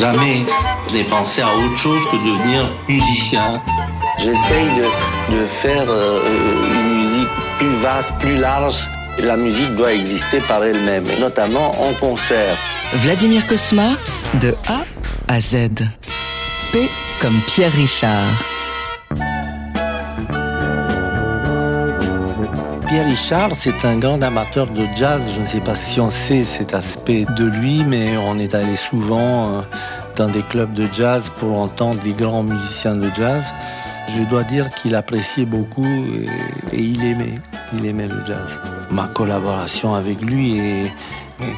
jamais dépenser à autre chose que devenir musicien. J'essaye de, de faire euh, une musique plus vaste, plus large. La musique doit exister par elle-même, notamment en concert. Vladimir Cosma, de A à Z. P comme Pierre Richard. Pierre Richard, c'est un grand amateur de jazz. Je ne sais pas si on sait cet aspect de lui, mais on est allé souvent euh, dans des clubs de jazz pour entendre des grands musiciens de jazz. Je dois dire qu'il appréciait beaucoup et, il aimait, il aimait le jazz. Ma collaboration avec lui est,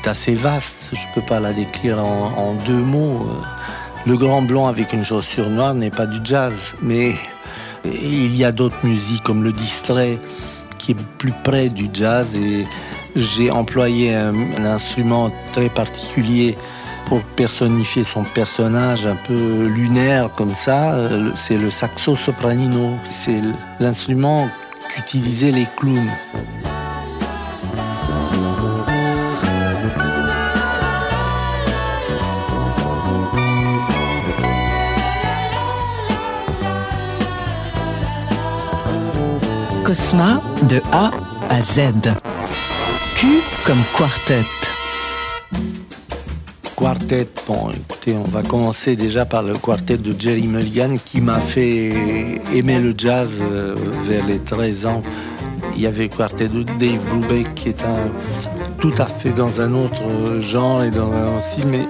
assez vaste. Je ne peux pas la décrire en, en deux mots. Le grand blanc avec une chaussure noire n'est pas du jazz, mais il y a d'autres musiques comme le distrait qui est plus près du jazz et j'ai employé un, instrument très particulier pour personnifier son personnage un peu lunaire comme ça. C'est le saxo sopranino. C'est l'instrument qu'utilisaient les clowns. Cosma de A à Z. Q comme quartet. Quartet, bon écoutez, on va commencer déjà par le quartet de Jerry Mulligan qui m'a fait aimer le jazz euh, vers les 13 ans. Il y avait le quartet de Dave Brubeck qui est tout à fait dans un autre genre et dans un autre style, mais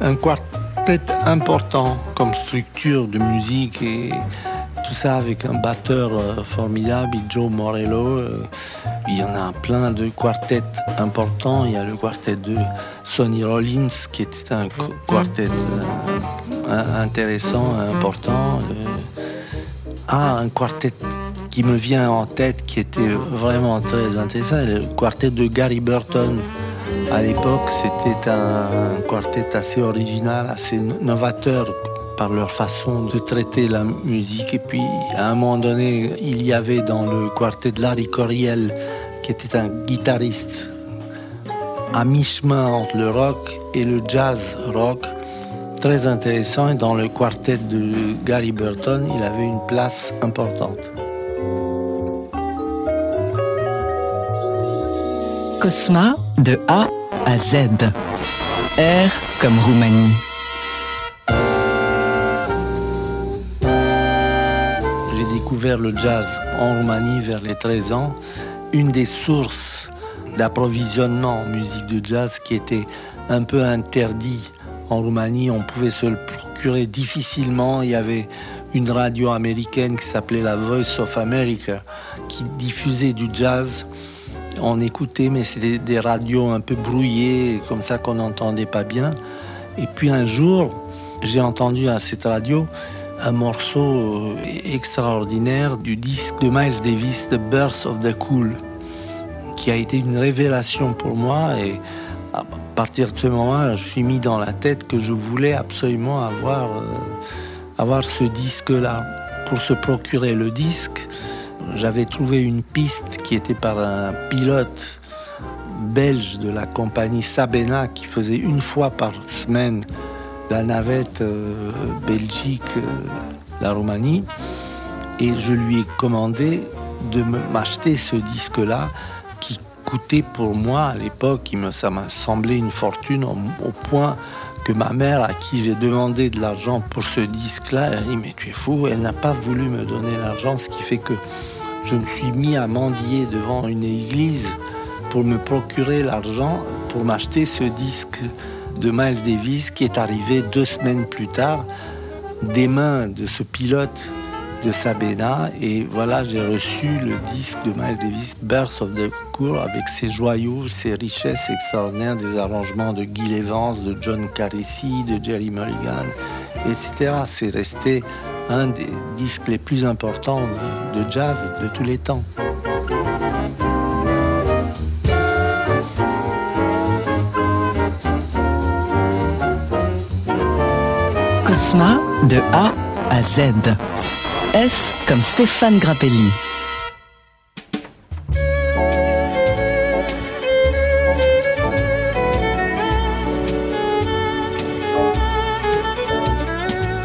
un quartet important comme structure de musique et tout ça avec un batteur euh, formidable, Joe Morello. Euh, il y en a plein de quartets importants. Il y a le quartet de Sonny Rollins, qui était un quartet euh, intéressant, important. Ah, un quartet qui me vient en tête, qui était vraiment très intéressant, le quartet de Gary Burton. À l'époque, c'était un quartet assez original, assez novateur par leur façon de traiter la musique. Et puis, à un moment donné, il y avait dans le quartet de Larry Coriel, qui était un guitariste à mi-chemin entre le rock et le jazz rock, très intéressant. Et dans le quartet de Gary Burton, il avait une place importante. Cosma de A à Z. R comme Roumanie. Découvert le jazz en Roumanie vers les 13 ans. Une des sources d'approvisionnement en musique de jazz qui était un peu interdit en Roumanie, on pouvait se le procurer difficilement. Il y avait une radio américaine qui s'appelait la Voice of America qui diffusait du jazz. On écoutait, mais c'était des radios un peu brouillées, comme ça qu'on n'entendait pas bien. Et puis un jour, j'ai entendu à cette radio un morceau euh, extraordinaire du disque de Miles Davis, The Birth of the Cool, qui a été une révélation pour moi. Et à partir de ce moment-là, je suis mis dans la tête que je voulais absolument avoir, euh, avoir ce disque-là. Pour se procurer le disque, j'avais trouvé une piste qui était par un pilote belge de la compagnie Sabena qui faisait une fois par semaine la navette euh, Belgique, euh, la Roumanie, et je lui ai commandé de m'acheter ce disque-là qui coûtait pour moi à l'époque, ça m'a semblé une fortune au, point que ma mère, à qui j'ai demandé de l'argent pour ce disque-là, elle a dit Mais tu es fou, elle n'a pas voulu me donner l'argent, ce qui fait que je me suis mis à mendier devant une église pour me procurer l'argent pour m'acheter ce disque de Miles Davis qui est arrivé deux semaines plus tard des mains de ce pilote de Sabena et voilà j'ai reçu le disque de Miles Davis Birth of the Cour avec ses joyaux, ses richesses extraordinaires, des arrangements de Guy Evans, de John Carissy, de Jerry Mulligan, etc. C'est resté un des disques les plus importants de jazz de tous les temps. Cosma de A à Z. S comme Stéphane Grappelli.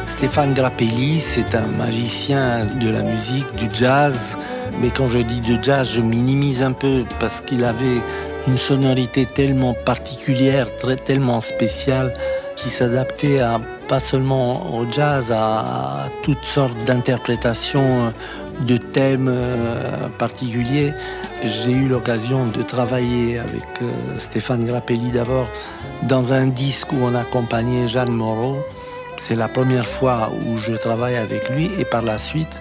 Stéphane Grappelli, c'est un magicien de la musique, du jazz. Mais quand je dis de jazz, je minimise un peu parce qu'il avait une sonorité tellement particulière, très, tellement spéciale, qui s'adaptait à pas seulement au jazz, à toutes sortes d'interprétations de thèmes euh, particuliers. J'ai eu l'occasion de travailler avec euh, Stéphane Grappelli d'abord dans un disque où on accompagnait Jeanne Moreau. C'est la première fois où je travaille avec lui et par la suite,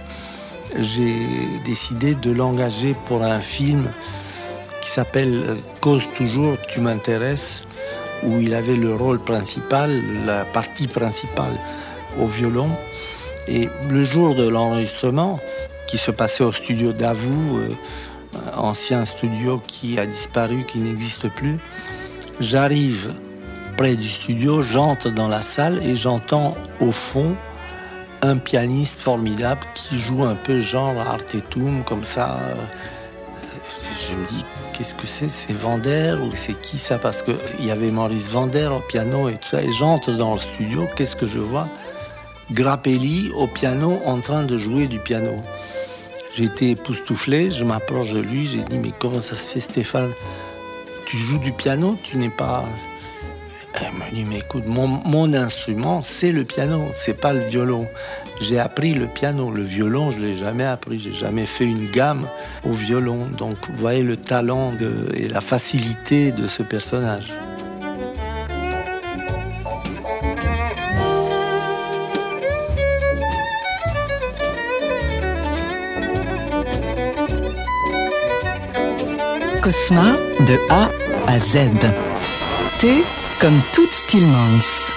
j'ai décidé de l'engager pour un film qui s'appelle euh, Cause toujours, tu m'intéresses, où il avait le rôle principal, la partie principale au violon. Et le jour de l'enregistrement, qui se passait au studio d'Avou, euh, ancien studio qui a disparu, qui n'existe plus, j'arrive près du studio, j'entre dans la salle et j'entends au fond un pianiste formidable qui joue un peu genre Artetum, comme ça. Je me dis, qu'est-ce que c'est? C'est Vander ou c'est qui ça? Parce qu'il y avait Maurice Vander au piano et tout ça. Et j'entre dans le studio, qu'est-ce que je vois? Grappelli au piano en train de jouer du piano. Été époustouflé, je m'approche de lui, j'ai dit mais comment ça se fait Stéphane? Tu joues du piano, tu n'es pas... Elle m'a dit mais écoute, mon, mon instrument c'est le piano, c'est pas le violon. J'ai appris le piano, le violon je l'ai jamais appris, j'ai jamais fait une gamme au violon. Donc vous voyez le talent et la facilité de ce personnage. Cosma de A à Z. T comme toute Stillmans.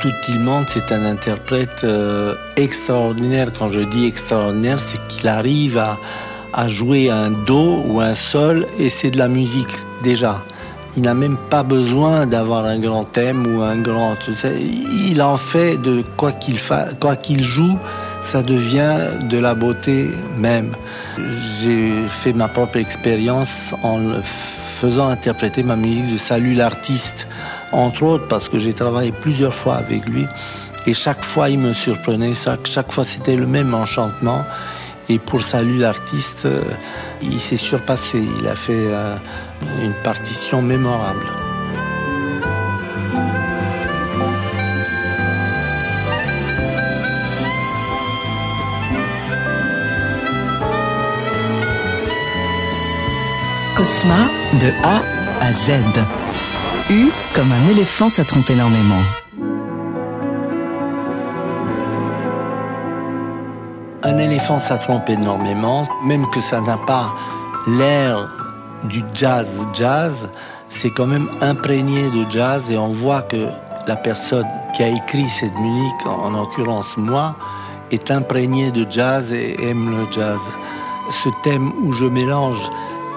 Tout Tillmans, c'est un interprète euh, extraordinaire. Quand je dis extraordinaire, c'est qu'il arrive à, jouer un do ou un sol et c'est de la musique déjà. Il n'a même pas besoin d'avoir un grand thème ou un grand. Il en fait de quoi qu'il joue, ça devient de la beauté même. J'ai fait ma propre expérience en faisant interpréter ma musique de Salut l'artiste, entre autres parce que j'ai travaillé plusieurs fois avec lui et chaque fois il me surprenait, chaque fois c'était le même enchantement. Et pour Salut l'artiste, euh, il s'est surpassé, il a fait. Euh, une partition mémorable. De A à Z. U comme un éléphant, ça énormément. Un éléphant, ça énormément, même que ça n'a pas l'air du jazz jazz, c'est quand même imprégné de jazz et on voit que la personne qui a écrit cette musique, en l'occurrence moi, est imprégnée de jazz et aime le jazz. Ce thème où je mélange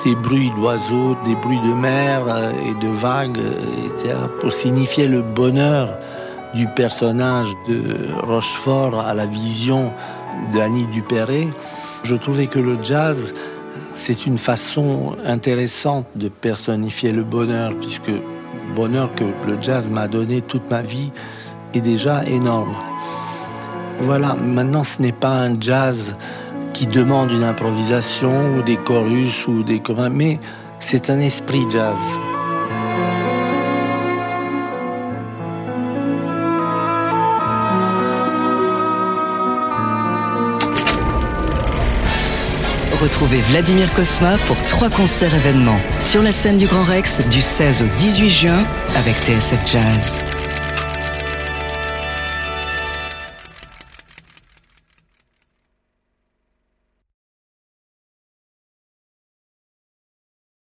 des bruits d'oiseaux, des bruits de mer euh, et de vagues, etc., pour signifier le bonheur du personnage de Rochefort à la vision d'Annie Dupéré, je trouvais que le jazz c'est une façon intéressante de personnifier le bonheur, puisque bonheur que le jazz m'a donné toute ma vie est déjà énorme. Voilà, maintenant ce n'est pas un jazz qui demande une improvisation ou des chorus ou des communs, mais c'est un esprit jazz. Retrouvez Vladimir Cosma pour trois concerts événements sur la scène du Grand Rex du 16 au 18 juin avec TSF Jazz.